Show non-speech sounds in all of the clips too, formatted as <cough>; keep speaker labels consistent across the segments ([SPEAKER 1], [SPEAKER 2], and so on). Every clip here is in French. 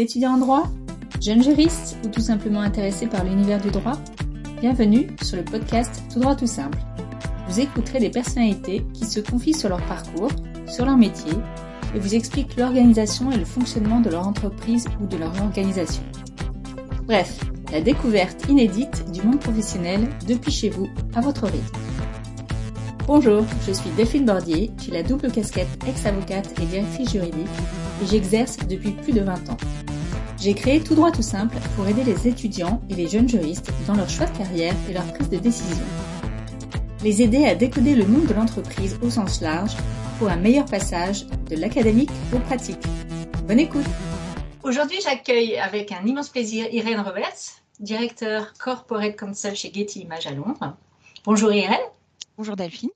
[SPEAKER 1] étudiant en droit Jeune juriste ou tout simplement intéressé par l'univers du droit Bienvenue sur le podcast Tout droit tout simple. Vous écouterez des personnalités qui se confient sur leur parcours, sur leur métier et vous expliquent l'organisation et le fonctionnement de leur entreprise ou de leur organisation. Bref, la découverte inédite du monde professionnel depuis chez vous à votre rythme. Bonjour, je suis Delphine Bordier, j'ai la double casquette ex-avocate et directrice juridique et j'exerce depuis plus de 20 ans. J'ai créé Tout droit tout simple pour aider les étudiants et les jeunes juristes dans leur choix de carrière et leur prise de décision. Les aider à décoder le monde de l'entreprise au sens large pour un meilleur passage de l'académique au pratique. Bonne écoute Aujourd'hui, j'accueille avec un immense plaisir Irène Roberts, directeur Corporate Counsel chez Getty Images à Londres. Bonjour Irène.
[SPEAKER 2] Bonjour Delphine.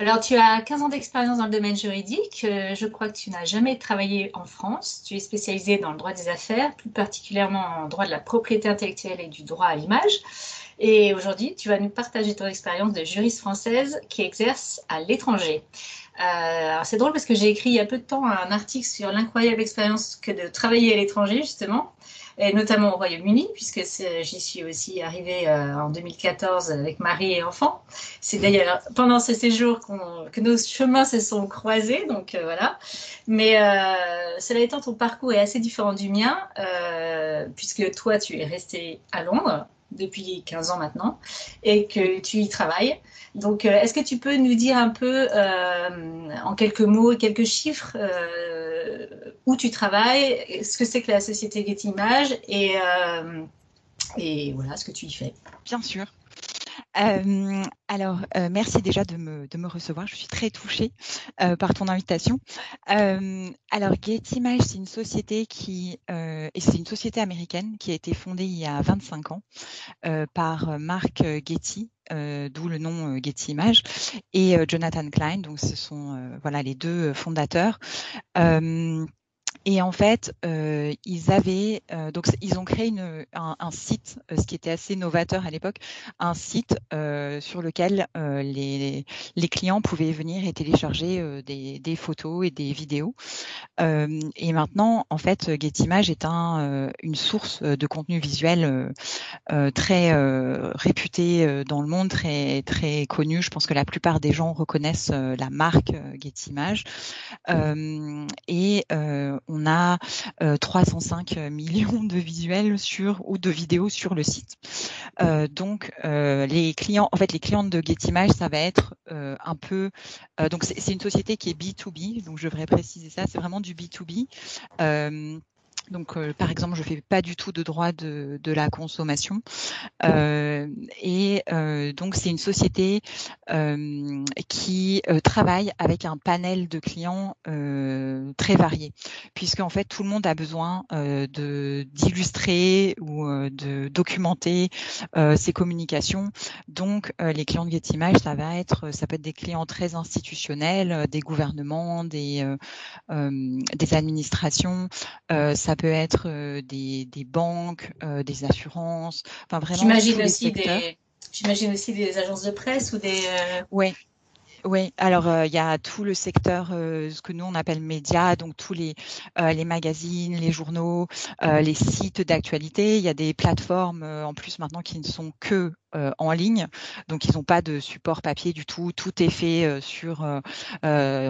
[SPEAKER 1] Alors, tu as 15 ans d'expérience dans le domaine juridique. Euh, je crois que tu n'as jamais travaillé en France. Tu es spécialisée dans le droit des affaires, plus particulièrement en droit de la propriété intellectuelle et du droit à l'image. Et aujourd'hui, tu vas nous partager ton expérience de juriste française qui exerce à l'étranger. Euh, c'est drôle parce que j'ai écrit il y a peu de temps un article sur l'incroyable expérience que de travailler à l'étranger, justement et notamment au Royaume-Uni, puisque j'y suis aussi arrivée euh, en 2014 avec mari et enfants. C'est d'ailleurs pendant ce séjour que nos chemins se sont croisés, donc euh, voilà. Mais euh, cela étant, ton parcours est assez différent du mien, puisque toi, tu es resté à Londres depuis 15 ans maintenant et que tu y travailles. Donc, est-ce que tu peux nous dire un peu, en quelques mots quelques chiffres, où tu travailles, ce que c'est que la société Getty Images et, euh, et voilà ce que tu y fais?
[SPEAKER 2] Bien sûr. Euh, alors, euh, merci déjà de me, de me, recevoir. Je suis très touchée par ton invitation. alors, Getty Images, c'est une société qui, c'est une société américaine qui a été fondée il y a 25 ans par Mark Getty, d'où le nom Getty Images, et Jonathan Klein. Donc, ce sont voilà les deux fondateurs. Et en fait, euh, ils avaient euh, donc ils ont créé un, site, euh, ce qui était assez novateur à l'époque, un site sur lequel les, clients pouvaient venir et télécharger des, photos et des vidéos. et maintenant, en fait, Getimage est un, une source de contenu visuel très réputée dans le monde, très très connue. Je pense que la plupart des gens reconnaissent la marque Getimage. et on a 305 euh, millions de visuels sur ou de vidéos sur le site. Euh, donc euh, les clients, en fait les clientes de Getimage, ça va être un peu, donc c'est une société qui est B2B, donc je devrais préciser ça, c'est vraiment du B2B. Donc, euh, par exemple, je fais pas du tout de droit de, la consommation. Euh, et euh, donc, c'est une société qui travaille avec un panel de clients très varié, puisque en fait, tout le monde a besoin de d'illustrer ou de documenter ses communications. Donc, les clients de Getimage, ça va être, ça peut être des clients très institutionnels, des gouvernements, des des administrations. ça peut être euh, des, des, banques, euh, des assurances, enfin vraiment.
[SPEAKER 1] J'imagine aussi des, j'imagine aussi des agences de presse ou des.
[SPEAKER 2] Euh... Oui. Oui, alors euh, il y a tout le secteur, euh, ce que nous on appelle médias, donc tous les euh, les magazines, les journaux, les sites d'actualité. Il y a des plateformes en plus maintenant qui ne sont que euh, en ligne. Donc, ils n'ont pas de support papier du tout. Tout est fait euh, sur. Euh,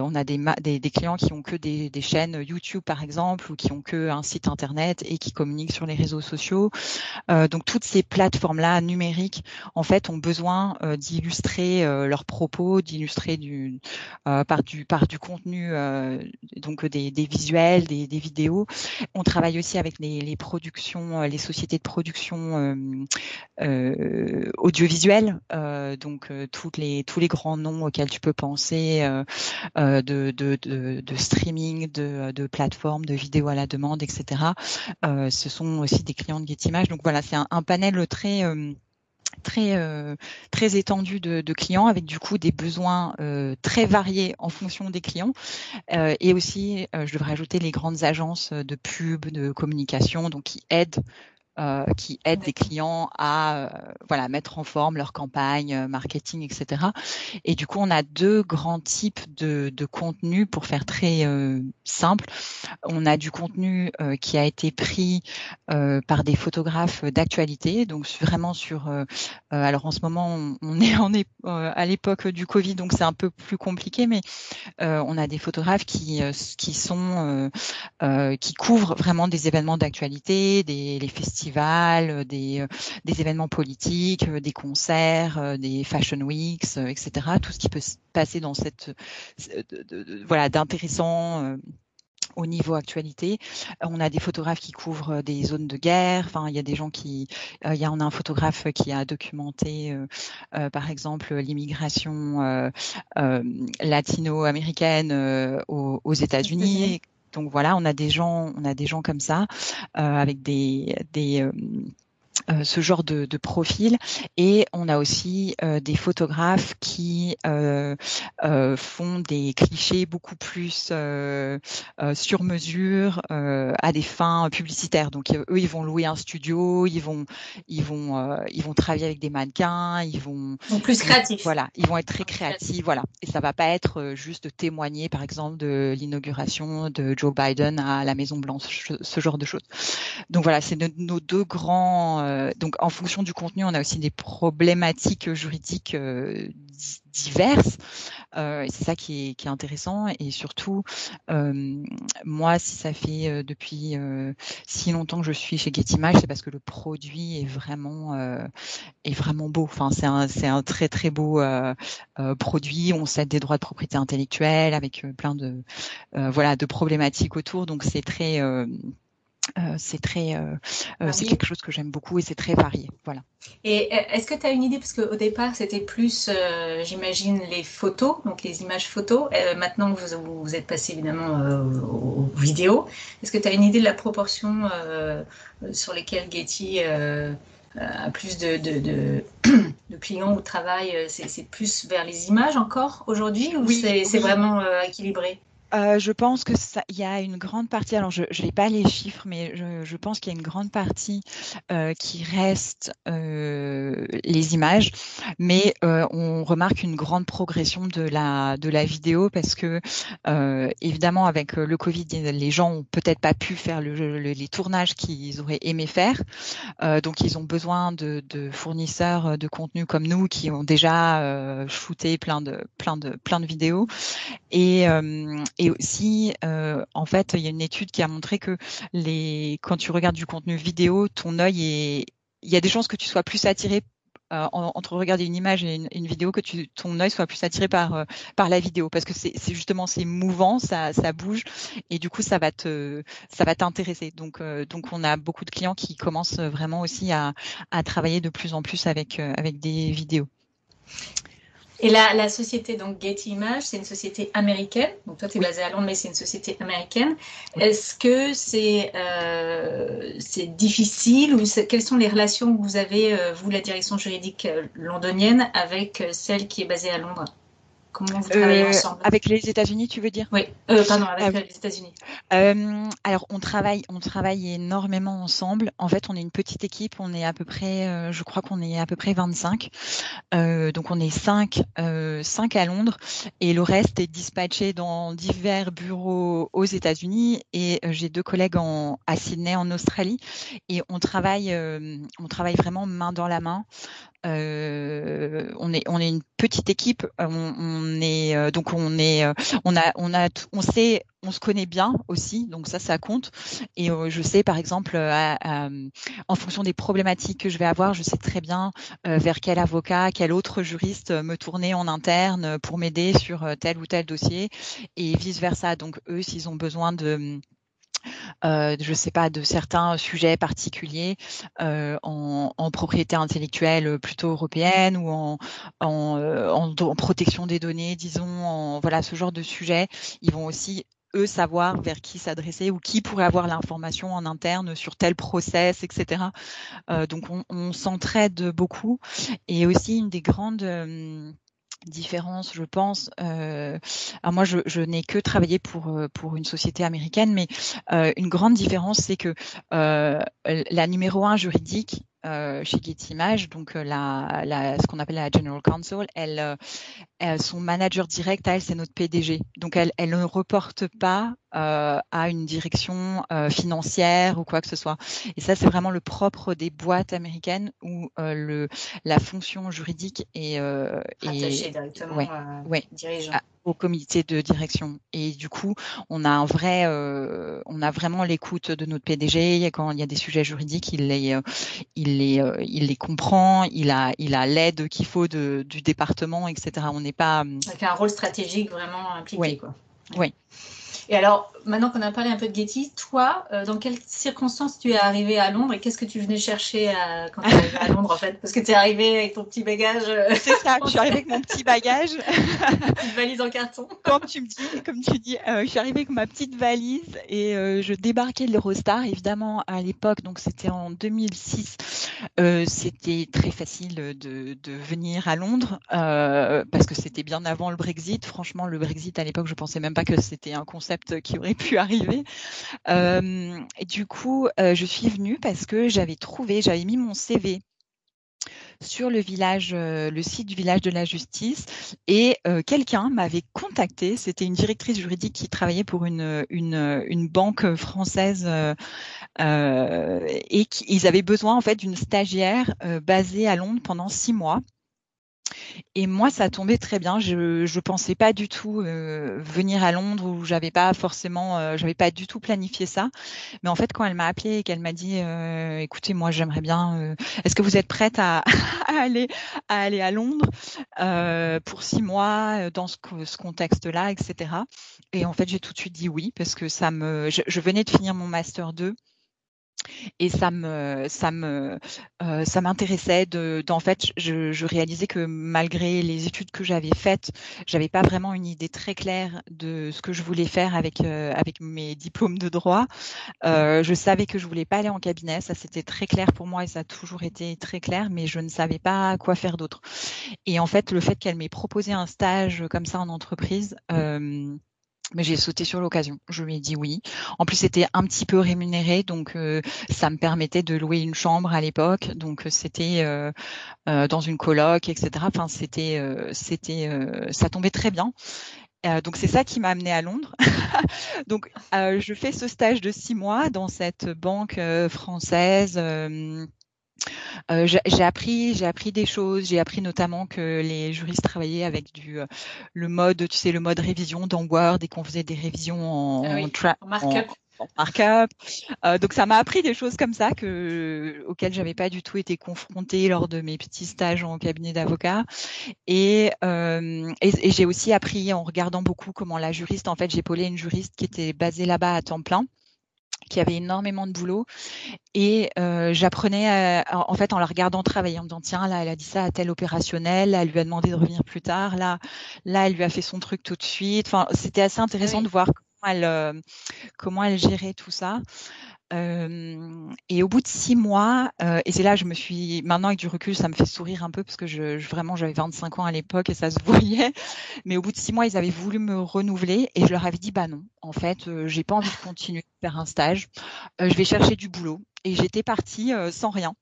[SPEAKER 2] on a des, clients qui ont que des, chaînes YouTube, par exemple, ou qui ont que un site internet et qui communiquent sur les réseaux sociaux. donc, toutes ces plateformes-là numériques, en fait, ont besoin d'illustrer leurs propos, d'illustrer du par du contenu, donc des, visuels, des, vidéos. On travaille aussi avec les productions, les sociétés de production. Euh, audiovisuel, euh, donc euh, toutes les, tous les grands noms auxquels tu peux penser de, de, de, de, streaming, de, de plateformes, de vidéos à la demande, etc. ce sont aussi des clients de Getimage. Donc voilà, c'est un, panel très très euh, très étendu de, clients avec du coup des besoins euh, très variés en fonction des clients euh, et aussi je devrais ajouter les grandes agences de pub de communication donc qui aident qui aident des clients à voilà mettre en forme leur campagne marketing, etc. Et du coup, on a deux grands types de, de contenu pour faire très simple. On a du contenu qui a été pris par des photographes d'actualité, donc vraiment sur. alors en ce moment, on, est on est à l'époque du Covid, donc c'est un peu plus compliqué, mais on a des photographes qui qui sont qui couvrent vraiment des événements d'actualité, des les festivals, des des événements politiques, des concerts, des fashion weeks, etc. Tout ce qui peut se passer dans cette voilà d'intéressant au niveau actualité. On a des photographes qui couvrent des zones de guerre. Enfin, il y a des gens qui, il y a on a un photographe qui a documenté, par exemple, l'immigration latino-américaine aux, aux États-Unis. Donc voilà, on a des gens, on a des gens comme ça avec des des euh, ce genre de, de, profil. Et on a aussi euh, des photographes qui euh, font des clichés beaucoup plus sur mesure à des fins publicitaires. Donc eux ils vont louer un studio ils vont ils vont ils vont travailler avec des mannequins ils vont
[SPEAKER 1] donc plus créatifs.
[SPEAKER 2] voilà ils vont être très créatifs voilà. Et ça va pas être juste de témoigner par exemple de l'inauguration de Joe Biden à la Maison Blanche ce genre de choses. Donc voilà c'est nos deux grands euh, donc, en fonction du contenu, on a aussi des problématiques juridiques euh, diverses. Euh, c'est ça qui est, intéressant. Et surtout, moi, si ça fait depuis si longtemps que je suis chez Getty Images, c'est parce que le produit est vraiment est vraiment beau. Enfin, c'est un c'est un très très beau produit. On cède des droits de propriété intellectuelle avec plein de voilà de problématiques autour. Donc c'est très euh, c'est très, euh, euh, c'est quelque chose que j'aime beaucoup et c'est très varié. Voilà.
[SPEAKER 1] Et est-ce que tu as une idée parce qu'au départ c'était plus, j'imagine, les photos, donc les images photos. maintenant vous, vous êtes passé évidemment aux, vidéos. Est-ce que tu as une idée de la proportion sur lesquelles Getty a plus de, de, de, <clears throat> de, clients ou travail C'est plus vers les images encore aujourd'hui ou c'est vraiment équilibré?
[SPEAKER 2] Euh, je pense que ça, il y a une grande partie. Alors, je n'ai pas les chiffres, mais je, je pense qu'il y a une grande partie euh, qui reste euh, les images, mais euh, on remarque une grande progression de la de la vidéo parce que euh, évidemment avec le Covid, les gens ont peut-être pas pu faire le, les tournages qu'ils auraient aimé faire, donc ils ont besoin de, de, fournisseurs de contenu comme nous qui ont déjà shooté plein de plein de plein de vidéos et et aussi, euh, en fait, il y a une étude qui a montré que les, quand tu regardes du contenu vidéo, ton œil est, il y a des chances que tu sois plus attiré euh, entre regarder une image et une, vidéo que tu, ton œil soit plus attiré par euh, par la vidéo. Parce que c'est justement c'est mouvant ça ça bouge et du coup ça va te ça va t'intéresser. Donc donc on a beaucoup de clients qui commencent vraiment aussi à à travailler de plus en plus avec avec des vidéos
[SPEAKER 1] et la, la, société, donc Getty Images, c'est une société américaine. Donc toi, tu es basé à Londres, mais c'est une société américaine. Est-ce que c'est euh, difficile ou quelles sont les relations que vous avez, euh, vous, la direction juridique euh, londonienne, avec euh, celle qui est basée à Londres?
[SPEAKER 2] Comment vous travaillez euh, ensemble Avec les États-Unis, tu veux dire?
[SPEAKER 1] Oui, euh, pardon, avec euh, les États-Unis.
[SPEAKER 2] Euh, alors, on travaille, on travaille énormément ensemble. En fait, on est une petite équipe. On est à peu près, je crois qu'on est à peu près 25. donc, on est 5, 5 à Londres et le reste est dispatché dans divers bureaux aux États-Unis. Et j'ai deux collègues en, à Sydney, en Australie. Et on travaille, on travaille vraiment main dans la main. Euh, on est on est une petite équipe. On, on est euh, donc on est euh, on a on a on sait on se connaît bien aussi, donc ça, ça compte. Et je sais, par exemple, en fonction des problématiques que je vais avoir, je sais très bien vers quel avocat, quel autre juriste me tourner en interne pour m'aider sur tel ou tel dossier, et vice versa. Donc eux, s'ils ont besoin de euh, je sais pas, de certains sujets particuliers euh, en, en, propriété intellectuelle plutôt européenne ou en, en, euh, en, protection des données, disons, en, voilà, ce genre de sujet. Ils vont aussi eux savoir vers qui s'adresser ou qui pourrait avoir l'information en interne sur tel process, etc. Euh, donc on, on s'entraide beaucoup et aussi une des grandes euh, différence, je pense. Euh, alors moi, je, je n'ai que travaillé pour pour une société américaine, mais euh, une grande différence, c'est que euh, la numéro un juridique euh, chez Getty Images, donc euh, la, la, ce qu'on appelle la General Counsel, elle, son manager direct à elle, c'est notre PDG. Donc elle, elle ne reporte pas euh, à une direction euh, financière ou quoi que ce soit. Et ça, c'est vraiment le propre des boîtes américaines où euh, le la fonction juridique est, euh,
[SPEAKER 1] est directement ouais, ouais, dirigeant
[SPEAKER 2] au comité de direction. Et du coup, on a un vrai, euh, on a vraiment l'écoute de notre PDG. Quand il y a des sujets juridiques, il les, euh, il les, euh, il les comprend. Il a, il a l'aide qu'il faut de, du département, etc. On n'est pas.
[SPEAKER 1] Avec un rôle stratégique vraiment impliqué,
[SPEAKER 2] oui.
[SPEAKER 1] quoi.
[SPEAKER 2] Oui.
[SPEAKER 1] Et alors, maintenant qu'on a parlé un peu de Getty, toi, euh, dans quelles circonstances tu es arrivé à Londres et qu'est-ce que tu venais chercher à, quand tu es à <laughs> Londres en fait? Parce que tu es arrivé avec ton petit bagage. Euh,
[SPEAKER 2] C'est ça, je suis arrivée avec mon petit bagage. <laughs>
[SPEAKER 1] Une valise en carton. <laughs>
[SPEAKER 2] Comme tu me dis, comme tu dis, euh, je suis arrivée avec ma petite valise et je débarquais de l'Eurostar. Évidemment, à l'époque, donc c'était en 2006, euh, c'était très facile de, de, venir à Londres parce que c'était bien avant le Brexit. Franchement, le Brexit à l'époque, je pensais même pas que c'était un concept qui aurait pu arriver. Euh, du coup, euh, je suis venue parce que j'avais trouvé, j'avais mis mon CV sur le village, euh, le site du village de la justice, et quelqu'un m'avait contacté. C'était une directrice juridique qui travaillait pour une une, banque française et qui, ils avaient besoin en fait d'une stagiaire basée à Londres pendant six mois. Et moi, ça tombait très bien. Je je pensais pas du tout euh, venir à Londres où j'avais pas forcément, euh, j'avais pas du tout planifié ça. Mais en fait, quand elle m'a appelé et qu'elle m'a dit, euh, écoutez, moi, j'aimerais bien. Euh, est-ce que vous êtes prête à, <laughs> aller à aller à Londres pour six mois dans ce, ce contexte-là, etc. Et en fait, j'ai tout de suite dit oui parce que ça me, je, je venais de finir mon master 2 et ça me ça me euh, ça m'intéressait de d'en fait je, je, réalisais que malgré les études que j'avais faites j'avais pas vraiment une idée très claire de ce que je voulais faire avec euh, avec mes diplômes de droit. Euh, je savais que je voulais pas aller en cabinet ça c'était très clair pour moi et ça a toujours été très clair mais je ne savais pas quoi faire d'autre. Et en fait le fait qu'elle m'ait proposé un stage comme ça en entreprise euh, mais j'ai sauté sur l'occasion. Je lui ai dit oui. En plus, c'était un petit peu rémunéré, donc euh, ça me permettait de louer une chambre à l'époque. Donc euh, c'était euh, euh, dans une coloc, etc. Enfin, c'était, euh, c'était, ça tombait très bien. donc c'est ça qui m'a amené à Londres. <laughs> donc je fais ce stage de six mois dans cette banque française euh, j'ai appris, j'ai appris des choses. J'ai appris notamment que les juristes travaillaient avec du euh, le mode, tu sais, le mode révision dans Word et qu'on faisait des révisions en,
[SPEAKER 1] ah oui, en, markup.
[SPEAKER 2] En, markup. Euh, donc ça m'a appris des choses comme ça que auxquelles j'avais pas du tout été confrontée lors de mes petits stages en cabinet d'avocat. Et, euh, et, et j'ai aussi appris en regardant beaucoup comment la juriste, en fait, j'ai polé une juriste qui était basée là-bas à temps plein qui avait énormément de boulot. Et euh, j'apprenais en fait en la regardant travailler en me disant tiens là elle a dit ça à tel opérationnel elle lui a demandé de revenir plus tard là là elle lui a fait son truc tout de suite. Enfin c'était assez intéressant
[SPEAKER 1] oui.
[SPEAKER 2] de voir comment elle euh, comment elle gérait tout ça euh, et au bout de six mois, euh, et c'est là je me suis, maintenant avec du recul, ça me fait sourire un peu parce que je, je vraiment j'avais 25 ans à l'époque et ça se <laughs> voyait. Mais au bout de six mois, ils avaient voulu me renouveler et je leur avais dit bah non, en fait, euh, j'ai pas envie de continuer de faire un stage. Euh, je vais chercher du boulot et j'étais partie euh, sans rien.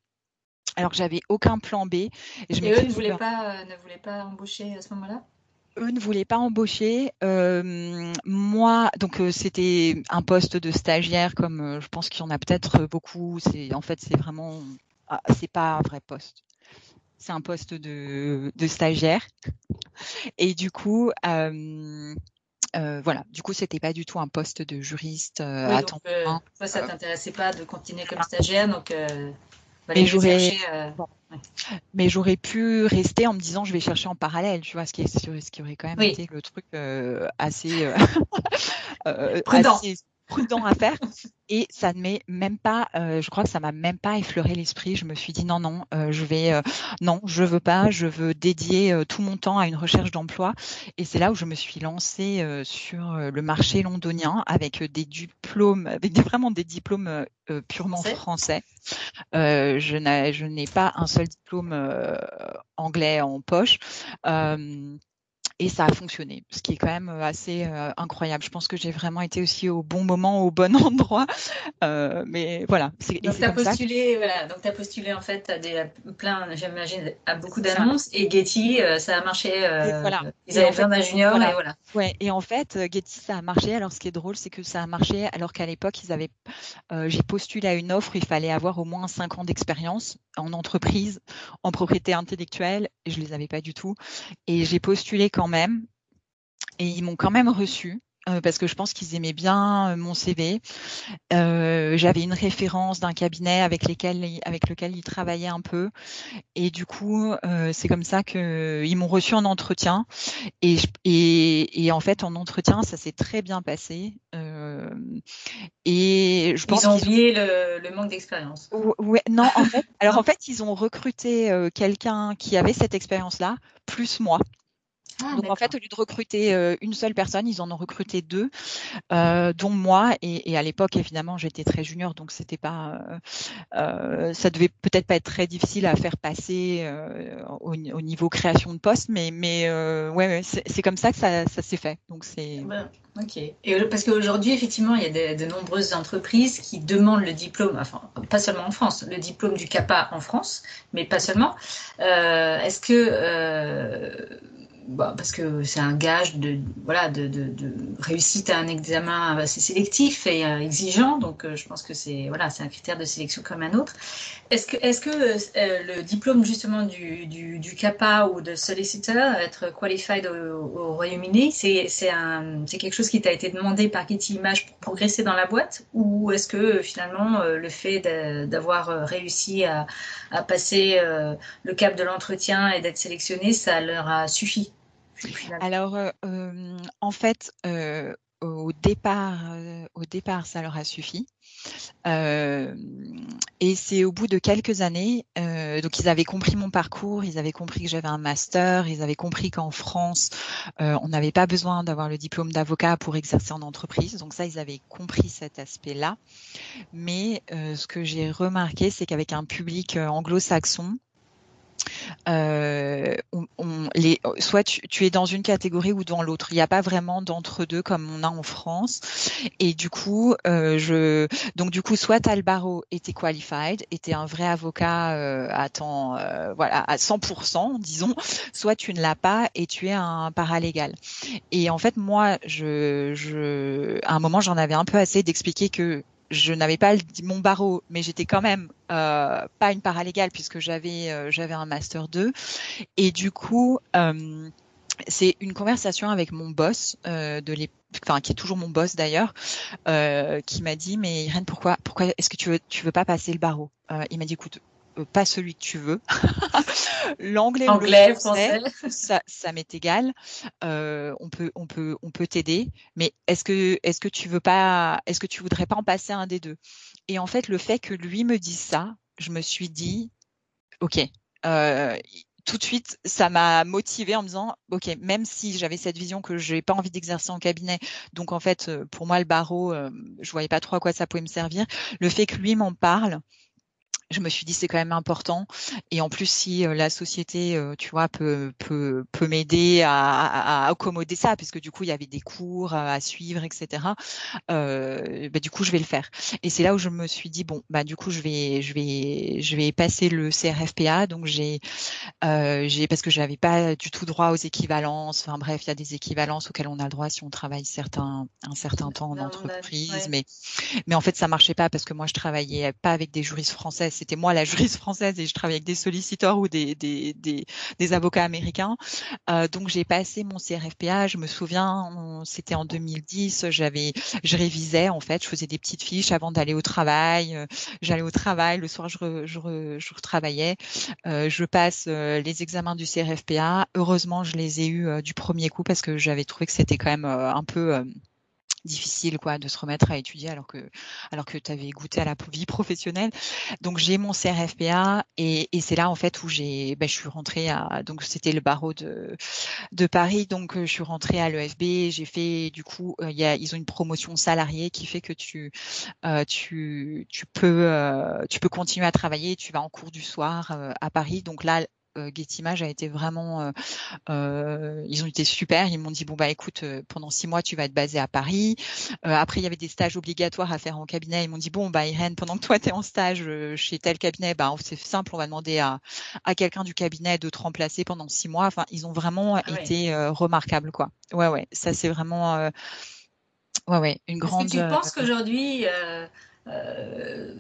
[SPEAKER 2] Alors que j'avais aucun plan B.
[SPEAKER 1] Et, je et eux ne voulaient pas, ne voulaient pas embaucher à ce moment-là?
[SPEAKER 2] Eux ne voulaient pas embaucher. Euh, moi, donc euh, c'était un poste de stagiaire, comme euh, je pense qu'il y en a peut-être beaucoup. C'est en fait c'est vraiment, ah, c'est pas un vrai poste. C'est un poste de, de, stagiaire. Et du coup. Voilà, du coup, c'était pas du tout un poste de juriste oui, à temps plein.
[SPEAKER 1] Toi, ça t'intéressait pas de continuer comme stagiaire, donc
[SPEAKER 2] euh... bon. Mais j'aurais pu rester en me disant je vais chercher en parallèle tu vois ce qui est ce qui aurait quand même oui. été le truc euh, assez, euh, <laughs>
[SPEAKER 1] prudent.
[SPEAKER 2] assez prudent à faire. Et ça ne m'est même pas euh, je crois que ça m'a même pas effleuré l'esprit. Je me suis dit non non euh, je vais euh, non je veux pas je veux dédier euh, tout mon temps à une recherche d'emploi. Et c'est là où je me suis lancée euh, sur le marché londonien avec des diplômes avec des, vraiment des diplômes euh, purement français, français. je n'ai pas un seul diplôme anglais en poche et ça a fonctionné, ce qui est quand même assez incroyable. Je pense que j'ai vraiment été aussi au bon moment, au bon <laughs> endroit. mais voilà.
[SPEAKER 1] Donc tu as postulé, voilà. Donc as postulé en fait à des plein, j'imagine, à beaucoup d'annonces et Getty, ça a marché. voilà. Ils avaient besoin d'un junior et voilà.
[SPEAKER 2] Ouais. Et en fait, Getty, ça a marché. Alors ce qui est drôle, c'est que ça a marché alors qu'à l'époque, ils avaient, j'ai postulé à une offre, il fallait avoir au moins 5 ans d'expérience en entreprise, en propriété intellectuelle. Et je les avais pas du tout. Et j'ai postulé quand même. Et ils m'ont quand même reçu. Euh, parce que je pense qu'ils aimaient bien euh, mon CV. Euh, j'avais une référence d'un cabinet avec, lesquels, avec lequel ils travaillaient un peu. Et du coup, c'est comme ça qu'ils m'ont reçu en entretien. Et, et, et, en fait, en entretien, ça s'est très bien passé. et je pense
[SPEAKER 1] ils ont oublié le, le, manque d'expérience.
[SPEAKER 2] Ouais, non, en fait, alors en fait, ils ont recruté quelqu'un qui avait cette expérience-là, plus moi. Ah, Donc en fait, au lieu de recruter euh, une seule personne, ils en ont recruté deux, euh, dont moi. Et, et à l'époque, évidemment, j'étais très junior, donc c'était pas, euh, euh ça devait peut-être pas être très difficile à faire passer euh, au, au, niveau création de poste, mais mais ouais, ouais c'est comme ça que ça, ça s'est fait. Donc c'est.
[SPEAKER 1] Ok. Et parce qu'aujourd'hui, effectivement, il y a de, de, nombreuses entreprises qui demandent le diplôme, enfin, pas seulement en France, le diplôme du CAPA en France, mais pas seulement. Est-ce que bah, parce que c'est un gage de, voilà, de, de, de, réussite à un examen assez sélectif et euh, exigeant. Donc, euh, je pense que c'est voilà, un critère de sélection comme un autre. Est-ce que, est-ce que euh, le diplôme justement du, du, du, CAPA ou de solicitor, être qualified au, au Royaume-Uni, c'est, quelque chose qui t'a été demandé par Getty Images pour progresser dans la boîte? Ou est-ce que finalement le fait d'avoir réussi à, à passer le cap de l'entretien et d'être sélectionné, ça leur a suffi?
[SPEAKER 2] Alors, euh, euh, en fait, euh, au départ, au départ, ça leur a suffi. et c'est au bout de quelques années, donc ils avaient compris mon parcours, ils avaient compris que j'avais un master, ils avaient compris qu'en France, on n'avait pas besoin d'avoir le diplôme d'avocat pour exercer en entreprise. Donc ça, ils avaient compris cet aspect-là. Mais ce que j'ai remarqué, c'est qu'avec un public anglo-saxon, euh, soit tu, es dans une catégorie ou dans l'autre. Il n'y a pas vraiment d'entre-deux comme on a en France. Et du coup, euh, donc du coup, soit tu es qualified, et tu es un vrai avocat euh, à temps, euh, voilà, à 100%, disons, soit tu ne l'as pas et tu es un paralégal. Et en fait, moi, je, à un moment, j'en avais un peu assez d'expliquer que je n'avais pas mon barreau, mais j'étais quand même euh, pas une paralégale puisque j'avais euh, j'avais un master 2 et du coup euh, c'est une conversation avec mon boss euh, de enfin qui est toujours mon boss d'ailleurs, euh, qui m'a dit mais Irène pourquoi pourquoi est-ce que tu veux tu veux pas passer le barreau? Il m'a dit écoute pas celui que tu veux. <laughs> L'anglais ou le français, ça, ça m'est égal. Euh, on peut, on peut, on peut t'aider. Mais est-ce que, est-ce que tu veux pas, est-ce que tu voudrais pas en passer un des deux? Et en fait, le fait que lui me dise ça, je me suis dit, ok. Euh, tout de suite, ça m'a motivé en me disant, ok, même si j'avais cette vision que je n'ai pas envie d'exercer en cabinet, donc en fait, pour moi, le barreau, je voyais pas trop à quoi ça pouvait me servir. Le fait que lui m'en parle, je me suis dit c'est quand même important. Et en plus si euh, la société euh, tu vois peut peut peut m'aider à, à, accommoder ça puisque du coup il y avait des cours à suivre etc euh, bah, du coup je vais le faire. Et c'est là où je me suis dit bon bah du coup je vais je vais je vais passer le CRFPA donc j'ai euh, j'ai parce que je n'avais pas du tout droit aux équivalences. Enfin bref il y a des équivalences auxquelles on a le droit si on travaille certains un certain temps en entreprise. mais mais en fait ça marchait pas parce que moi je travaillais pas avec des juristes français c'était moi la juriste française et je travaillais avec des solliciteurs ou des, des, des, avocats américains. Euh, donc j'ai passé mon CRFPA, je me souviens, c'était en 2010, j'avais, je révisais en fait, je faisais des petites fiches avant d'aller au travail. Euh, j'allais au travail, le soir je, re, je, je retravaillais. Euh, je passe les examens du CRFPA. Heureusement, je les ai eus du premier coup parce que j'avais trouvé que c'était quand même un peu difficile quoi de se remettre à étudier alors que alors que tu avais goûté à la <laughs> vie professionnelle. Donc j'ai mon CRFPA et, et c'est là en fait où j'ai ben, je suis rentrée à donc c'était le barreau de de Paris. Donc euh, je suis rentrée à l'EFB, j'ai fait du coup euh, il y a, ils ont une promotion salariée qui fait que tu euh, tu tu peux euh, tu peux continuer à travailler, tu vas en cours du soir à Paris. Donc là euh, Getimage a été vraiment, ils ont été super. Ils m'ont dit bon bah écoute, pendant six mois tu vas être basé à Paris. après il y avait des stages obligatoires à faire en cabinet. Ils m'ont dit bon bah Irène, pendant que toi tu es en stage chez tel cabinet, bah c'est simple, on va demander à, à quelqu'un du cabinet de te remplacer pendant six mois. Enfin ils ont vraiment ah été remarquaquables quoi. Ouais ouais, ça c'est vraiment Ouais, ouais, une grande.
[SPEAKER 1] Est-ce que tu penses qu'aujourd'hui, euh, euh,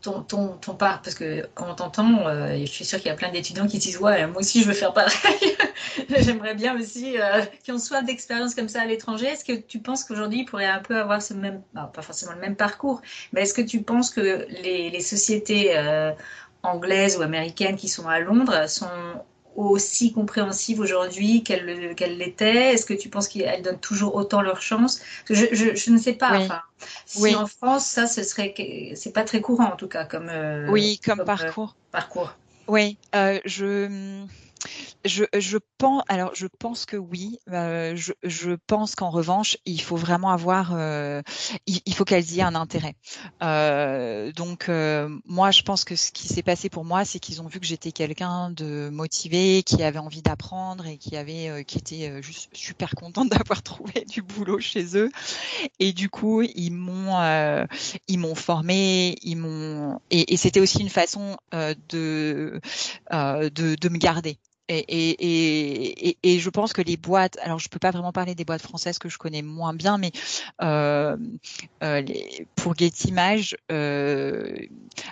[SPEAKER 1] ton, ton, ton part, parce que quand on t'entend, euh, je suis sûre qu'il y a plein d'étudiants qui disent Ouais, moi aussi je veux faire pareil. <laughs> J'aimerais bien aussi euh, qui ont soif d'expérience comme ça à l'étranger. Est-ce que tu penses qu'aujourd'hui ils pourraient un peu avoir ce même, bah, pas forcément le même parcours, mais est-ce que tu penses que les, les sociétés euh, anglaises ou américaines qui sont à Londres sont aussi compréhensive aujourd'hui qu'elle qu'elle l'était? Est-ce que tu penses qu'elles donnent toujours autant leur chance? Je, je, je, ne sais pas. Enfin, si en France, ça, ce serait, c'est pas très courant en tout cas comme.
[SPEAKER 2] Euh, oui, comme, euh, parcours.
[SPEAKER 1] parcours.
[SPEAKER 2] Oui, euh, je je, je pense, alors je pense que oui. Euh, je, je, pense qu'en revanche, il faut vraiment avoir, euh, il, il, faut qu'elles y aient un intérêt. Euh, donc euh, moi, je pense que ce qui s'est passé pour moi, c'est qu'ils ont vu que j'étais quelqu'un de motivé, qui avait envie d'apprendre et qui avait, euh, qui était juste super contente <laughs> d'avoir trouvé du boulot chez eux. Et du coup, ils m'ont, ils m'ont formé, ils m'ont, et, et c'était aussi une façon de, de, de me garder. Et, et, et, et, je pense que les boîtes, alors je peux pas vraiment parler des boîtes françaises que je connais moins bien, mais euh, euh, les, pour Getimage, euh,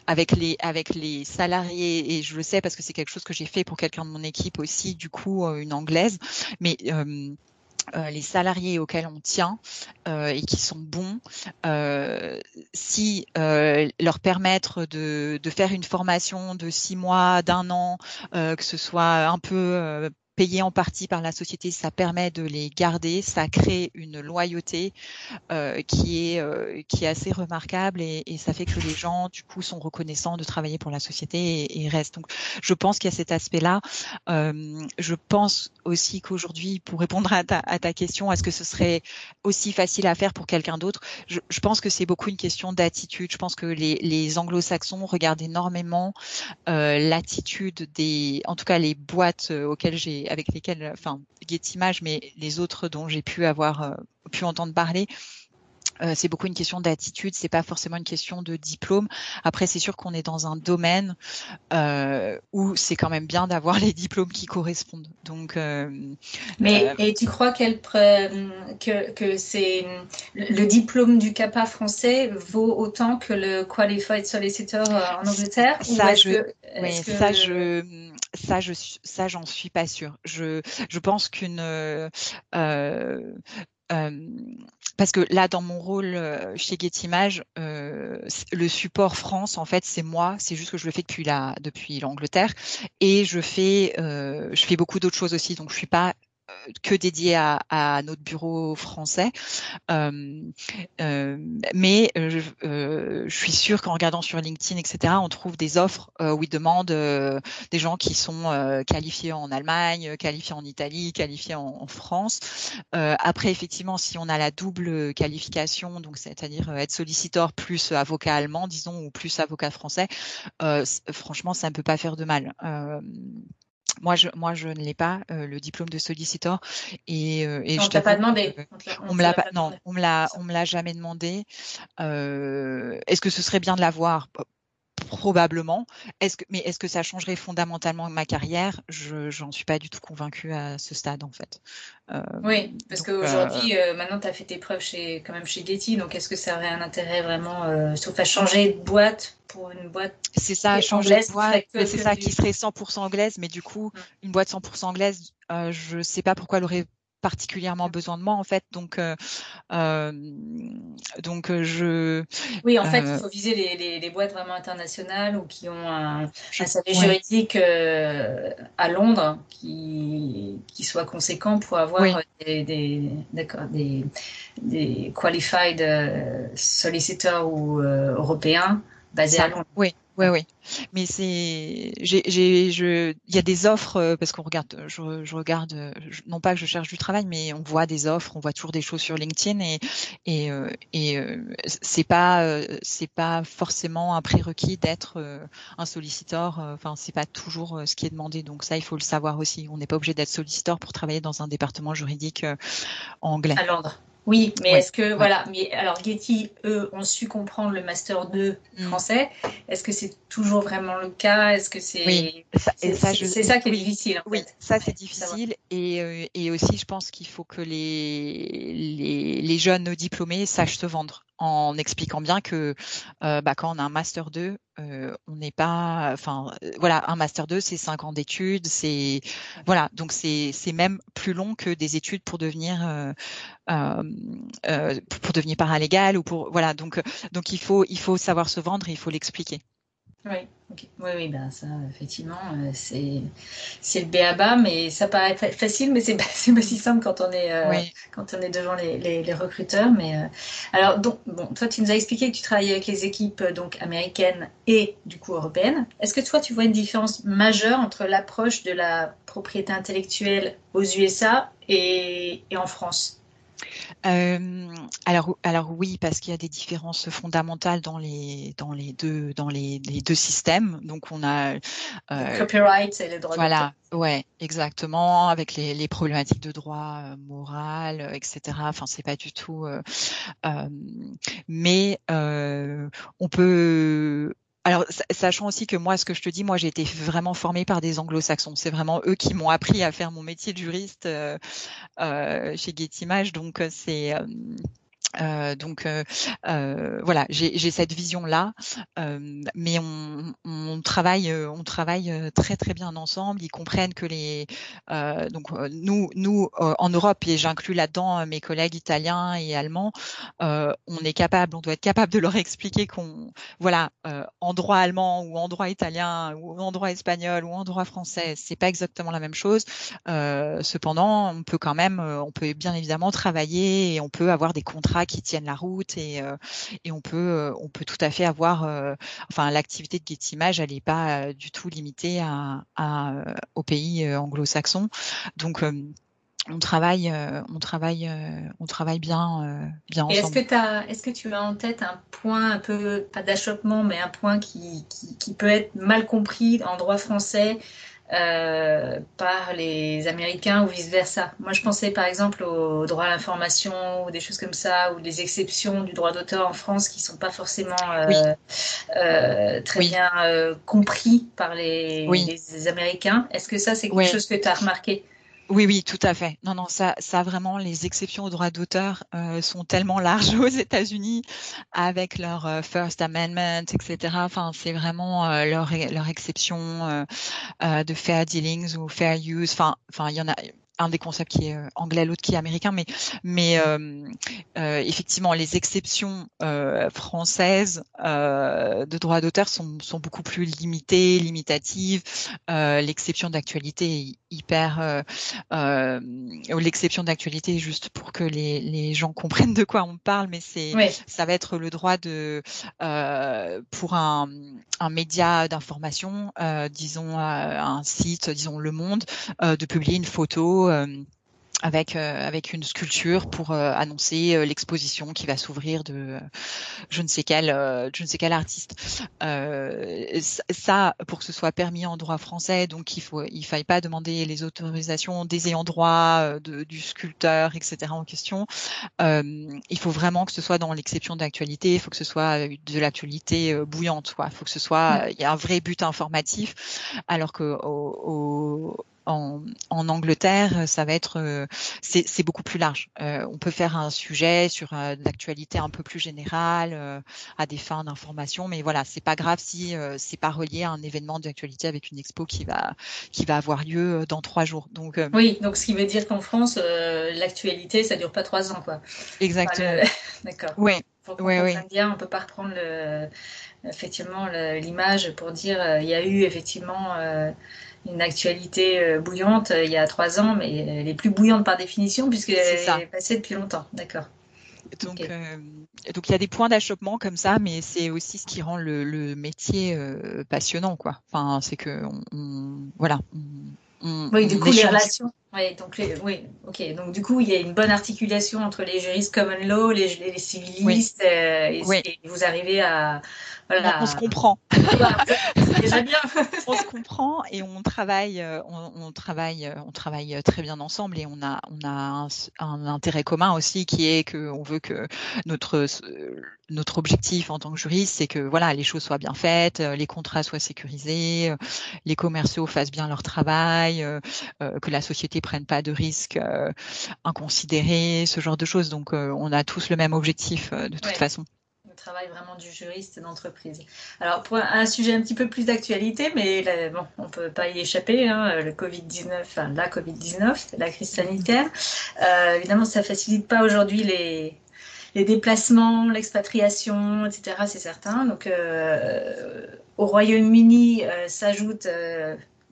[SPEAKER 2] avec les avec les salariés, et je le sais parce que c'est quelque chose que j'ai fait pour quelqu'un de mon équipe aussi, du coup euh, une anglaise, mais euh, les salariés auxquels on tient euh, et qui sont bons, euh, si leur permettre de, de, faire une formation de six mois, d'un an, que ce soit un peu payé en partie par la société, ça permet de les garder, ça crée une loyauté euh, qui est euh, qui est assez remarquable et, ça fait que les gens du coup sont reconnaissants de travailler pour la société et, restent. Donc je pense qu'il y a cet aspect-là. Euh, je pense aussi qu'aujourd'hui, pour répondre à ta, question, est-ce que ce serait aussi facile à faire pour quelqu'un d'autre? Je, pense que c'est beaucoup une question d'attitude. Je pense que les, anglo-saxons regardent énormément l'attitude des, en tout cas les boîtes auxquelles j'ai avec lesquels, enfin, Getimage, mais les autres dont j'ai pu avoir euh, pu entendre parler, euh, c'est beaucoup une question d'attitude, c'est pas forcément une question de diplôme. Après, c'est sûr qu'on est dans un domaine euh, où c'est quand même bien d'avoir les diplômes qui correspondent. Donc, euh,
[SPEAKER 1] mais et tu crois que que c'est le diplôme du CAPA français vaut autant que le Qualified Solicitor en Angleterre?
[SPEAKER 2] Ça, je, que, oui, que... ça, je, ça, je, ça, j'en suis pas sûre. Je, je pense qu'une euh, parce que là, dans mon rôle euh, chez Getimage, euh, le support France, en fait, c'est moi. C'est juste que je le fais depuis la, depuis l'Angleterre, et je fais, euh, je fais beaucoup d'autres choses aussi. Donc, je suis pas que dédié à, à, notre bureau français. Euh, euh, mais euh, euh je suis sûre qu'en regardant sur LinkedIn, etc., on trouve des offres euh, où ils demandent euh, des gens qui sont qualifiés en Allemagne, qualifiés en Italie, qualifiés en, en France. après, effectivement, si on a la double qualification, donc c'est-à-dire être solliciteur plus avocat allemand, disons, ou plus avocat français, franchement, ça ne peut pas faire de mal. Moi, je, moi, je ne l'ai pas, euh, le diplôme de sollicitor. Et, euh, et
[SPEAKER 1] on je t'a pas demandé.
[SPEAKER 2] on, on me l'a pas, non, on me l'a, on me l'a jamais demandé. Euh, est-ce que ce serait bien de l'avoir? Probablement. Est-ce que, mais est-ce que ça changerait fondamentalement ma carrière? Je j'en suis pas du tout convaincue à ce stade en fait.
[SPEAKER 1] Euh, oui, parce qu'aujourd'hui, euh, maintenant, tu as fait tes preuves chez, quand même chez Getty, donc est-ce que ça aurait un intérêt vraiment, euh, sauf à changer de boîte pour une boîte
[SPEAKER 2] C'est ça, changer de boîte, c'est ça qui serait 100% anglaise, mais du coup, mm. une boîte 100% anglaise, euh, je sais pas pourquoi elle aurait particulièrement besoin de moi en fait donc euh, euh donc euh, je
[SPEAKER 1] oui en fait il faut viser les, les, les, boîtes vraiment internationales ou qui ont un, un service ouais. juridique à Londres qui qui soit conséquent pour avoir oui. des des d'accord des des qualified sollicitors ou européens basés à Londres
[SPEAKER 2] oui Ouais, oui. Mais c'est, j'ai, j'ai, je, il y a des offres euh, parce qu'on regarde, je, je regarde, euh, non pas que je cherche du travail, mais on voit des offres, on voit toujours des choses sur LinkedIn et et euh, et c'est pas c'est pas forcément un prérequis d'être un solliciteur. Enfin, c'est pas toujours ce qui est demandé. Donc ça, il faut le savoir aussi. On n'est pas obligé d'être solliciteur pour travailler dans un département juridique anglais.
[SPEAKER 1] À Londres. Oui, mais est-ce que, voilà, mais alors Getty, eux, ont su comprendre le Master 2 mm. français. Est-ce que c'est toujours vraiment le cas? Est-ce que c'est.
[SPEAKER 2] Oui,
[SPEAKER 1] c'est ça, ça, qui est difficile. En
[SPEAKER 2] oui, ça, c'est difficile. Et, euh, et, aussi, je pense qu'il faut que les, les, les, jeunes diplômés sachent se vendre en expliquant bien que euh, bah, quand on a un master 2, euh, on n'est pas, enfin euh, voilà, un master 2 c'est cinq ans d'études, c'est voilà, donc c'est même plus long que des études pour devenir pour devenir paralégal ou pour voilà, donc donc il faut il faut savoir se vendre, et il faut l'expliquer.
[SPEAKER 1] Oui, oui, oui, ben ça, effectivement, euh, c'est c'est le béaba, mais ça paraît facile, mais c'est pas, <laughs> pas si simple quand on est euh, quand on est devant les, les, recruteurs. Mais euh, alors, donc, bon, toi, tu nous as expliqué que tu travaillais avec les équipes donc américaines et du coup européennes. Est-ce que toi, tu vois une différence majeure entre l'approche de la propriété intellectuelle aux USA et, et en France?
[SPEAKER 2] Euh, alors, alors oui, parce qu'il y a des différences fondamentales dans les dans les deux dans les, les deux systèmes. Donc on a
[SPEAKER 1] euh, copyright et les droits.
[SPEAKER 2] Voilà, ouais, exactement, avec les, les problématiques de droit euh, moral, etc. Enfin, c'est pas du tout. Mais on peut alors, sachant aussi que moi, ce que je te dis, moi, j'ai été vraiment formée par des anglo-saxons. C'est vraiment eux qui m'ont appris à faire mon métier de juriste euh, euh, chez Getty Images. Donc, euh, c'est euh, donc euh, euh, voilà, j'ai cette vision-là, mais on, on, travaille, on travaille très très bien ensemble. Ils comprennent que les donc nous nous en Europe et j'inclus là-dedans mes collègues italiens et allemands, on est capable, on doit être capable de leur expliquer qu'on voilà en droit allemand ou en droit italien ou en droit espagnol ou en droit français, c'est pas exactement la même chose. cependant, on peut quand même, on peut bien évidemment travailler et on peut avoir des contrats qui tiennent la route et, euh, et on peut euh, on peut tout à fait avoir euh, enfin l'activité de Getty Images elle n'est pas du tout limitée à, à aux pays anglo-saxons donc on travaille, on travaille, on travaille bien, bien ensemble.
[SPEAKER 1] Est-ce que, as, est-ce que tu as en tête un point un peu, pas d'achoppement, mais un point qui, qui, qui, peut être mal compris en droit français euh, par les Américains ou vice-versa. Moi, je pensais par exemple au droit à l'information ou des choses comme ça, ou des exceptions du droit d'auteur en France qui sont pas forcément euh, euh, très bien compris par les, les Américains. Est-ce que ça, c'est quelque chose que tu as remarqué?
[SPEAKER 2] Oui, oui, tout à fait. Non, non, ça, ça vraiment, les exceptions au droit d'auteur euh, sont tellement larges <laughs> aux États-Unis avec leur euh, First Amendment, etc. Enfin, c'est vraiment euh, leur leur exception de fair dealings ou fair use. Enfin, enfin, il y en a un des concepts qui est euh, anglais, l'autre qui est américain, mais, mais euh, euh, effectivement, les exceptions françaises de droit d'auteur sont, sont, beaucoup plus limitées, limitatives. l'exception d'actualité est hyper... l'exception d'actualité, juste pour que les, les, gens comprennent de quoi on parle, mais c'est ça va être le droit de pour un, un média d'information, disons un site, disons Le Monde, de publier une photo euh, avec euh, avec une sculpture pour euh, annoncer l'exposition qui va s'ouvrir de je ne sais quel je ne sais quel artiste. ça pour que ce soit permis en droit français, donc il faut il faille pas demander les autorisations des ayants droit de, du sculpteur etc en question. il faut vraiment que ce soit dans l'exception d'actualité, il faut que ce soit de l'actualité bouillante quoi. Il faut que ce soit il y a un vrai but informatif alors que au, au en, en, Angleterre, ça va être, euh, c'est beaucoup plus large. Euh, on peut faire un sujet sur euh, l'actualité un peu plus générale, euh, à des fins d'information, mais voilà, c'est pas grave si c'est pas relié à un événement d'actualité avec une expo qui va qui va avoir lieu dans trois jours. Donc
[SPEAKER 1] oui, donc ce qui veut dire qu'en France, l'actualité, ça dure pas trois ans, quoi.
[SPEAKER 2] Exactement. <laughs>
[SPEAKER 1] D'accord.
[SPEAKER 2] Oui.
[SPEAKER 1] Pour qu'on oui, bien, on peut pas reprendre le, effectivement l'image pour dire il y a eu effectivement une actualité euh, bouillante euh, il y a trois ans, mais elle est plus bouillante par définition puisqu'elle est, est passée depuis longtemps. D'accord.
[SPEAKER 2] donc, donc il y a des points d'achoppement comme ça, mais c'est aussi ce qui rend le, métier passionnant, quoi. Enfin, c'est que on, voilà.
[SPEAKER 1] oui, du coup, les relations, oui, donc oui, ok. Donc du coup, il y a une bonne articulation entre les juristes common law, les, les civilistes, euh, et, vous arrivez à
[SPEAKER 2] voilà. <laughs> On se comprend.
[SPEAKER 1] déjà <laughs> bien.
[SPEAKER 2] on se comprend et on travaille, euh, on, travaille, euh, on travaille très bien ensemble et on a, on a un, intérêt commun aussi qui est que on veut que notre notre objectif en tant que juriste, c'est que voilà, les choses soient bien faites, les contrats soient sécurisés, les commerciaux fassent bien leur travail, que la société prennent pas de risques euh, inconsidérés, ce genre de choses. Donc, euh, on a tous le même objectif euh, de toute façon
[SPEAKER 1] le travail vraiment du juriste d'entreprise. Alors, pour un sujet un petit peu plus d'actualité, mais bon, on ne peut pas y échapper, hein, le Covid-19, enfin la Covid-19, la crise sanitaire. évidemment, ça ne facilite pas aujourd'hui les, les déplacements, l'expatriation, etc., c'est certain. Donc, au Royaume-Uni s'ajoute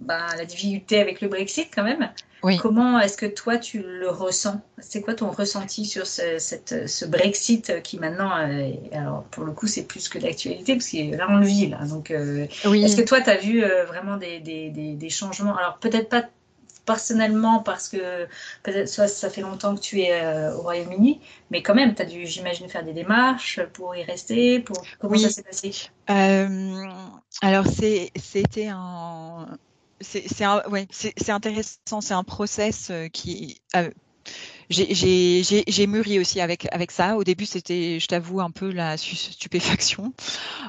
[SPEAKER 1] ben, la difficulté avec le Brexit quand même. Comment est-ce que toi tu le ressens? C'est quoi ton ressenti sur ce, cette, ce Brexit qui maintenant, euh, alors pour le coup c'est plus que d'actualité parce que là on le vit là. Donc euh, est-ce que toi tu as vu euh, vraiment des, des, des, changements? Alors peut-être pas personnellement parce que peut-être soit ça fait longtemps que tu es au Royaume-Uni, mais quand même tu as dû j'imagine faire des démarches pour y rester. Pour comment ça s'est passé?
[SPEAKER 2] Alors c'était un c'est intéressant, c'est un process euh, qui euh, j'ai mûri aussi avec avec ça. Au début, c'était, je t'avoue, un peu la stupéfaction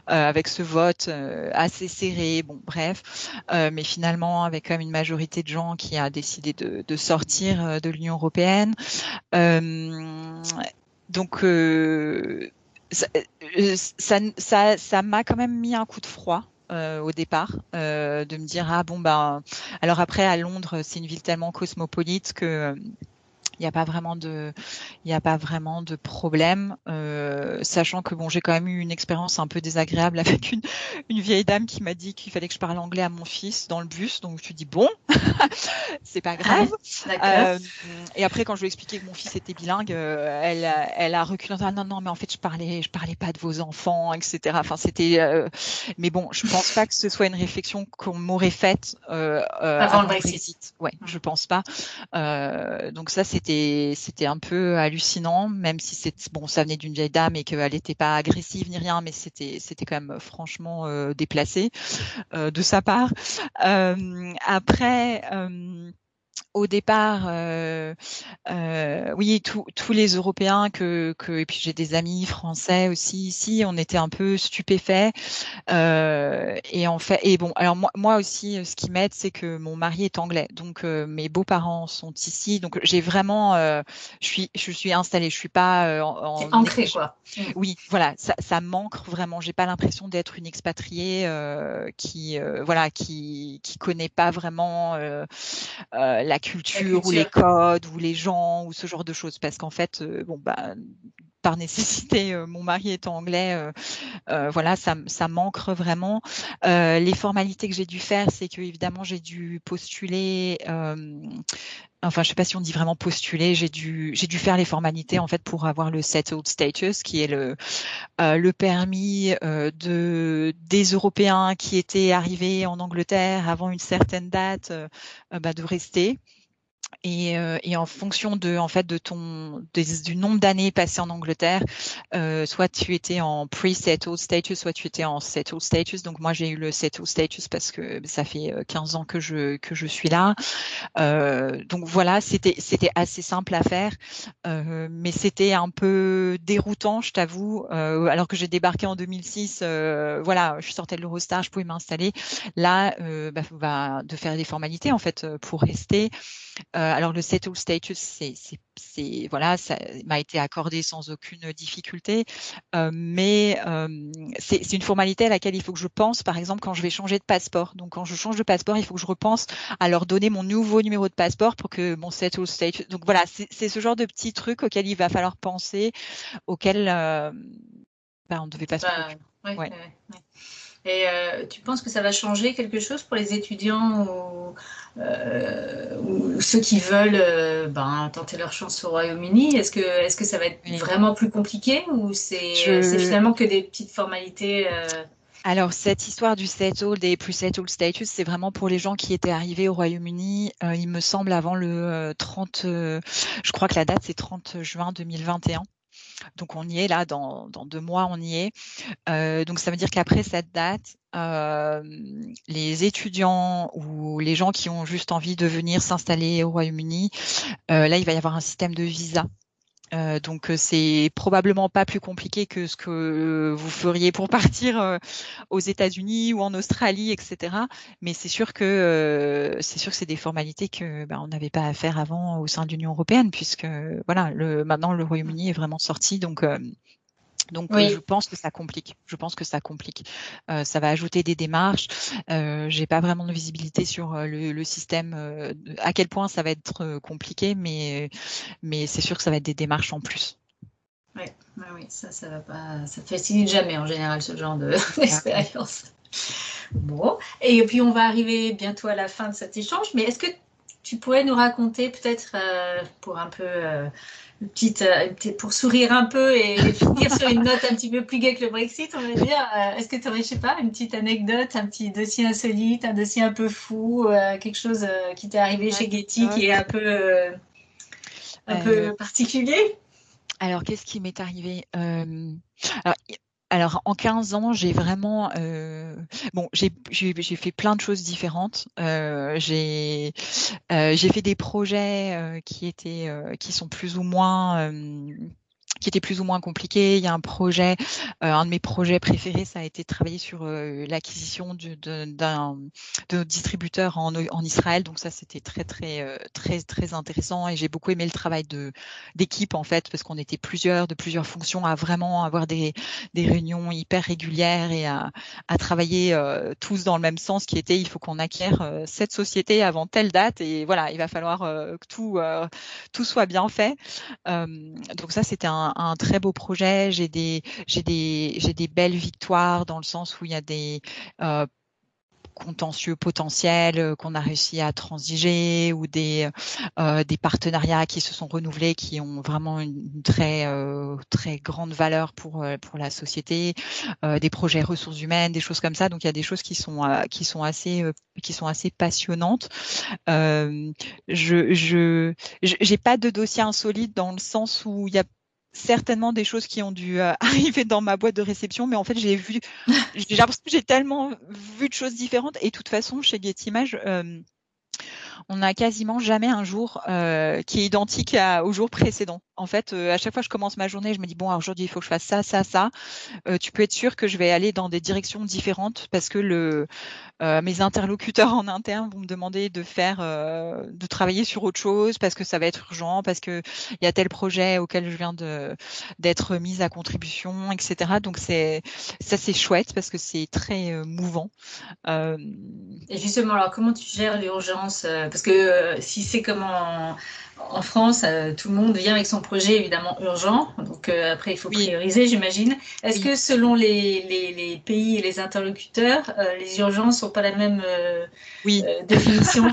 [SPEAKER 2] euh, avec ce vote assez serré. Bon, bref, mais finalement, avec quand même une majorité de gens qui a décidé de, de sortir de l'Union européenne. donc ça, ça, ça m'a quand même mis un coup de froid euh, au départ, euh, de me dire ah bon ben alors après à Londres c'est une ville tellement cosmopolite que il n'y a pas vraiment de, il n'y a pas vraiment de problème, euh, sachant que bon, j'ai quand même eu une expérience un peu désagréable <laughs> avec une, une vieille dame qui m'a dit qu'il fallait que je parle anglais à mon fils dans le bus, donc je lui dis bon, <laughs> c'est pas grave. Euh, et après, quand je lui ai expliqué que mon fils était bilingue, euh, elle, elle a reculé. Ah, non, non, mais en fait, je parlais, je parlais pas de vos enfants, etc. Enfin, c'était, euh, mais bon, je pense pas que ce soit une réflexion qu'on m'aurait faite euh, avant, le Brexit. Ouais, je pense pas. donc ça, c'était c'était un peu hallucinant, même si c'est bon, ça venait d'une vieille dame et qu'elle n'était pas agressive ni rien, mais c'était c'était quand même franchement euh, déplacé euh, de sa part. Euh, après au départ, euh, euh, oui, tous les Européens que, que et puis j'ai des amis français aussi ici, on était un peu stupéfaits. Euh, et en fait, et bon, alors moi, moi aussi, ce qui m'aide, c'est que mon mari est anglais, donc mes beaux-parents sont ici, donc j'ai vraiment, je suis, je suis installée, je suis pas
[SPEAKER 1] en, ancrée quoi.
[SPEAKER 2] Mmh. Oui, voilà, ça, ça manque vraiment. J'ai pas l'impression d'être une expatriée qui, voilà, qui qui connaît pas vraiment la culture, ou les codes ou les gens ou ce genre de choses. Parce qu'en fait euh, bon bah par nécessité, euh, mon mari est anglais, euh, voilà, ça, ça manque vraiment. les formalités que j'ai dû faire, c'est que évidemment j'ai dû postuler enfin je sais pas si on dit vraiment postuler, j'ai dû j'ai dû faire les formalités en fait pour avoir le settled status qui est le euh, le permis euh, de des Européens qui étaient arrivés en Angleterre avant une certaine date euh, bah, de rester. Et, euh, et, en fonction de en fait de ton du nombre d'années passées en Angleterre, euh, soit tu étais en pre-settled status, soit tu étais en settled status. Donc moi j'ai eu le settled status parce que ça fait 15 euh, ans que je que je suis là. Euh, donc voilà, c'était c'était assez simple à faire, euh, mais c'était un peu déroutant, je t'avoue. alors que j'ai débarqué en 2006, voilà, je sortais de l'Eurostar, je pouvais m'installer. Là, bah, bah, de faire des formalités en fait pour rester. Euh, alors le settle status, c'est voilà, ça m'a été accordé sans aucune difficulté, euh, mais euh, c'est une formalité à laquelle il faut que je pense, par exemple, quand je vais changer de passeport. Donc quand je change de passeport, il faut que je repense à leur donner mon nouveau numéro de passeport pour que mon settle status. Donc voilà, c'est ce genre de petits trucs auxquels il va falloir penser, auxquels ben, on ne devait pas se
[SPEAKER 1] bah, ouais, Et euh, tu penses que ça va changer quelque chose pour les étudiants ou, euh, ou ceux qui veulent euh, ben, tenter leur chance au Royaume-Uni? Est-ce que, est que ça va être vraiment plus compliqué ou c'est finalement que des petites formalités
[SPEAKER 2] alors, cette histoire du settled et plus settled status, c'est vraiment pour les gens qui étaient arrivés au Royaume-Uni, il me semble, avant le 30, je crois que la date c'est 30 juin 2021. Donc on y est là, dans, deux mois on y est. Euh, donc ça veut dire qu'après cette date, euh, les étudiants ou les gens qui ont juste envie de venir s'installer au Royaume-Uni, euh, là il va y avoir un système de visa euh, donc euh, c'est probablement pas plus compliqué que ce que vous feriez pour <laughs> partir euh, aux États-Unis ou en Australie, etc. Mais c'est sûr que c'est sûr que c'est des formalités que ben, on n'avait pas à faire avant au sein de l'Union européenne, puisque voilà, le, maintenant le Royaume-Uni est vraiment sorti, donc donc euh, je pense que ça complique. Je pense que ça complique. Euh, ça va ajouter des démarches. Euh, J'ai pas vraiment de visibilité sur euh, le, le système, à quel point ça va être compliqué, mais mais c'est sûr que ça va être des démarches en plus.
[SPEAKER 1] Oui, oui, ça, ça va pas, ça facilite jamais en général ce genre <laughs> d'expérience. bon, et puis on va arriver bientôt à la fin de cet échange, mais est-ce que tu pourrais nous raconter peut-être pour un peu petite, euh, pour sourire un peu et <laughs> finir sur une note un petit peu plus gaie que le Brexit, on va dire. Euh, est-ce que tu aurais, je sais pas, une petite anecdote, un petit dossier insolite, un dossier un peu fou, euh, quelque chose qui t'est arrivé chez Getty qui est un peu, un peu particulier?
[SPEAKER 2] Alors, qu'est-ce qui m'est arrivé alors, alors en 15 ans, j'ai vraiment euh, bon, j'ai fait plein de choses différentes. Euh, j'ai euh, j'ai fait des projets qui étaient qui sont plus ou moins qui était plus ou moins compliqué. Il y a un projet, euh, un de mes projets préférés, ça a été de travailler sur euh, l'acquisition d'un distributeur en, en, Israël. Donc ça, c'était très très euh, très très intéressant et j'ai beaucoup aimé le travail d'équipe en fait parce qu'on était plusieurs de plusieurs fonctions à vraiment avoir des des réunions hyper régulières et à, à travailler tous dans le même sens qui était il faut qu'on acquiert cette société avant telle date et voilà il va falloir que tout tout soit bien fait. donc ça c'était un un, très beau projet. J'ai des, j'ai des, j'ai des belles victoires dans le sens où il y a des euh, contentieux potentiels euh, qu'on a réussi à transiger ou des euh, des partenariats qui se sont renouvelés qui ont vraiment une très très grande valeur pour pour la société. Des projets ressources humaines des choses comme ça. Donc il y a des choses qui sont qui sont assez qui sont assez passionnantes. Je je j'ai pas de dossier insolite dans le sens où il y a certainement des choses qui ont dû euh, <laughs> arriver dans ma boîte de réception, mais en fait, j'ai vu, <laughs> j'ai tellement vu de choses différentes. Et de toute façon, chez Getty Images, euh, on n'a quasiment jamais un jour euh, qui est identique à, au jour précédent. En fait, euh, à chaque fois que je commence ma journée, je me dis bon, aujourd'hui il faut que je fasse ça, ça, ça. Euh, tu peux être sûr que je vais aller dans des directions différentes parce que le, mes interlocuteurs en interne vont me demander de faire, de travailler sur autre chose parce que ça va être urgent, parce que il y a tel projet auquel je viens de d'être mise à contribution, etc. Donc c'est ça c'est chouette parce que c'est très mouvant.
[SPEAKER 1] Et justement, alors comment tu gères l'urgence parce que euh, si c'est comme en, en France, euh, tout le monde vient avec son projet évidemment urgent. Donc euh, après, il faut prioriser, j'imagine. Est-ce que selon les, les, les, pays et les interlocuteurs, les urgences sont pas la même oui. définition?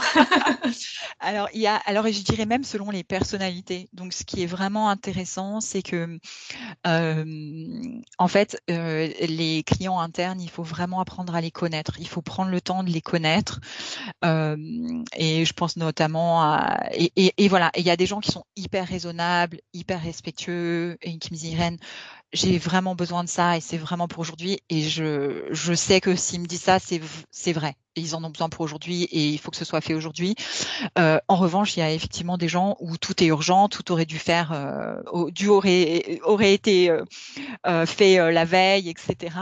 [SPEAKER 1] <laughs>
[SPEAKER 2] Alors il y a, alors je dirais même selon les personnalités. Donc ce qui est vraiment intéressant, c'est que en fait, les clients internes, il faut vraiment apprendre à les connaître. Il faut prendre le temps de les connaître. et je pense notamment à et, et, et voilà. Il y a des gens qui sont hyper raisonnables, hyper respectueux et qui me disent j'ai vraiment besoin de ça et c'est vraiment pour aujourd'hui. Et je, je sais que s'ils me disent ça, c'est vrai ils en ont besoin pour aujourd'hui et il faut que ce soit fait aujourd'hui. Euh, en revanche, il y a effectivement des gens où tout est urgent, tout aurait dû faire, euh, dû aurait aurait été euh, euh fait euh, la veille, etc.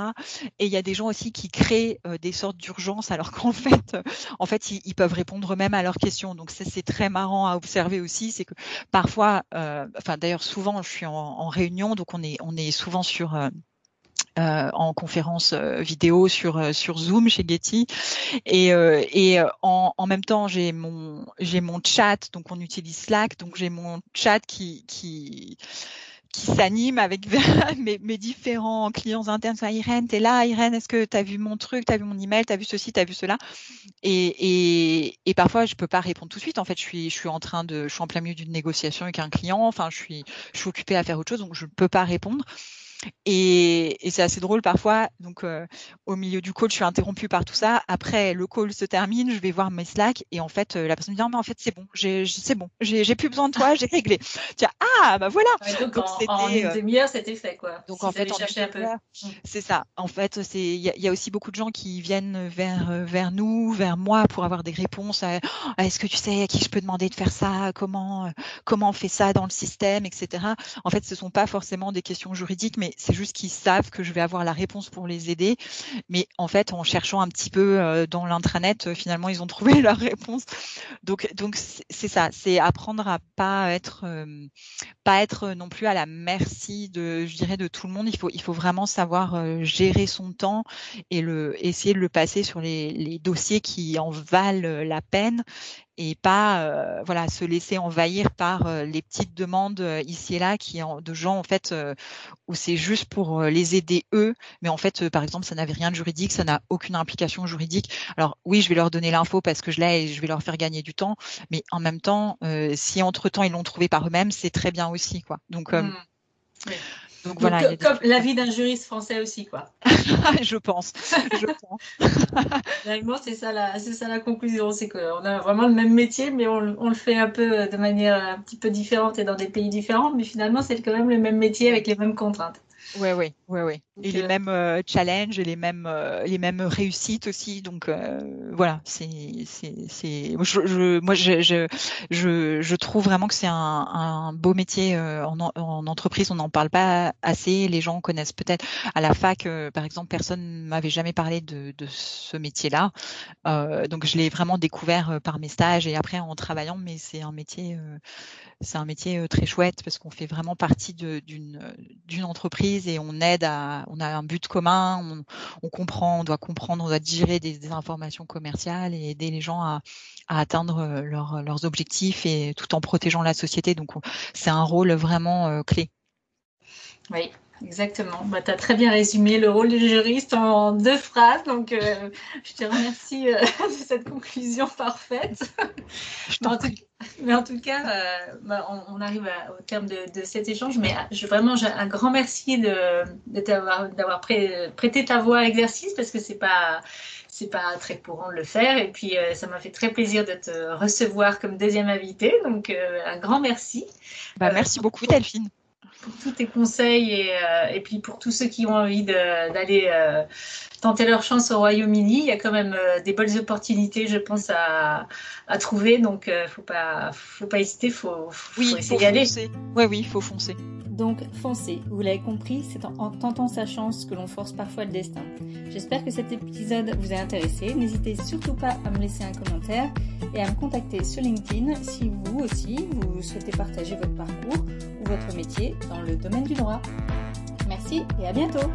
[SPEAKER 2] Et il y a des gens aussi qui créent euh, des sortes d'urgence alors <laughs> qu'en fait, en fait, ils, peuvent répondre eux-mêmes à leurs questions. Donc ça, c'est très marrant à observer aussi, c'est que parfois, enfin d'ailleurs souvent, je suis en, en, réunion, donc on est on est souvent sur euh, en conférence euh, vidéo sur euh, sur Zoom chez Getty. Et et en, en même temps j'ai mon j'ai mon chat donc on utilise Slack donc j'ai mon chat qui qui qui s'anime avec <laughs> mes, mes, différents clients internes. Soit Irène, t'es là, Irène, est-ce que tu as vu mon truc, tu as vu mon email, tu as vu ceci, tu as vu cela? Et, et, et, parfois, je peux pas répondre tout de suite. En fait, je suis, je suis en train de, je suis en plein milieu d'une négociation avec un client. Enfin, je suis, je suis occupée à faire autre chose, donc je ne peux pas répondre. Et, et c'est assez drôle parfois. Donc, euh, au milieu du call, je suis interrompue par tout ça. Après, le call se termine, je vais voir mes Slack et en fait, euh, la personne me dit non, mais en fait, c'est bon, c'est bon, j'ai plus besoin de toi, j'ai réglé. <laughs> Tiens, ah, bah voilà.
[SPEAKER 1] donc, donc en, une euh, demi-heure, c'était fait quoi.
[SPEAKER 2] Donc en fait, mmh. c'est ça. En fait, c'est il y, y, a aussi beaucoup de gens qui viennent vers vers nous, vers moi pour avoir des réponses. À, oh, Est-ce que tu sais à qui je peux demander de faire ça? Comment comment on fait ça dans le système, etc. En fait, ce sont pas forcément des questions juridiques, mais c'est juste qu'ils savent que je vais avoir la réponse pour les aider. Mais en fait, en cherchant un petit peu euh, dans l'intranet, euh, finalement, ils ont <laughs> trouvé leur réponse. Donc, donc c'est ça, c'est apprendre à pas être, euh, pas être non plus à la merci de, je dirais, de tout le monde. Il faut, il faut vraiment savoir gérer son temps et le, essayer de le passer sur les, les dossiers qui en valent la peine et pas euh, voilà se laisser envahir par euh, les petites demandes euh, ici et là qui de gens en fait où c'est juste pour les aider eux. Mais en fait par exemple ça n'avait rien de juridique ça n'a aucune implication juridique. Alors oui je vais leur donner l'info parce que je l'ai et je vais leur faire gagner du temps. Mais en même temps si entre temps ils l'ont trouvé par eux-mêmes c'est très bien aussi quoi. Donc mmh.
[SPEAKER 1] Donc, voilà. Comme, la vie d'un juriste français aussi, quoi. <laughs> <laughs>
[SPEAKER 2] je pense. Je <laughs> pense.
[SPEAKER 1] c'est ça la, c'est ça la conclusion, c'est qu'on a vraiment le même métier, mais on, on, le fait un peu de manière un petit peu différente et dans des pays différents, mais finalement c'est quand même le même métier avec les mêmes contraintes.
[SPEAKER 2] Ouais, ouais, ouais, ouais. Et les mêmes euh, challenges et les mêmes euh, les mêmes réussites aussi. Donc euh, voilà, c'est c'est c'est. Je, je, moi, je, je je je trouve vraiment que c'est un, un beau métier en, en entreprise. On n'en parle pas assez. Les gens connaissent peut-être à la fac, par exemple, personne m'avait jamais parlé de de ce métier-là. donc je l'ai vraiment découvert par mes stages et après en travaillant. Mais c'est un métier c'est un métier très chouette parce qu'on fait vraiment partie d'une d'une entreprise et on aide à, on a un but commun, on, comprend, on doit comprendre, on doit digérer des, informations commerciales et aider les gens à, atteindre euh, leur, leurs objectifs et tout en protégeant la société. Donc c'est un rôle vraiment euh, clé.
[SPEAKER 1] Oui, Exactement. Bah, tu as très bien résumé le rôle du juriste en deux phrases. Donc, euh, je te remercie euh, <laughs> de cette conclusion parfaite. mais, en tout, mais, en tout, cas, euh, bah, on, on, arrive à, au terme de, de, cet échange. Mais je, vraiment, un grand merci de, de d'avoir pré, prêté ta voix à l'exercice parce que c'est pas c'est pas très courant de le faire. Et puis, euh, ça m'a fait très plaisir de te recevoir comme deuxième invité. Donc, euh, un grand merci.
[SPEAKER 2] Bah, merci beaucoup, Delphine
[SPEAKER 1] pour tous tes conseils et, euh, et, puis pour tous ceux qui ont envie d'aller euh, tenter leur chance au Royaume-Uni. Il y a quand même euh, des bonnes opportunités, je pense, à, à trouver. Donc, euh, faut pas, faut pas hésiter, faut, faut,
[SPEAKER 2] oui,
[SPEAKER 1] essayer d'y aller.
[SPEAKER 2] Oui, oui, il faut foncer.
[SPEAKER 1] Donc, foncez. Vous l'avez compris, c'est en, en, tentant sa chance que l'on force parfois le destin. J'espère que cet épisode vous a intéressé. N'hésitez surtout pas à me laisser un commentaire et à me contacter sur LinkedIn si vous aussi, vous souhaitez partager votre parcours ou votre métier dans le domaine du droit. Merci et à bientôt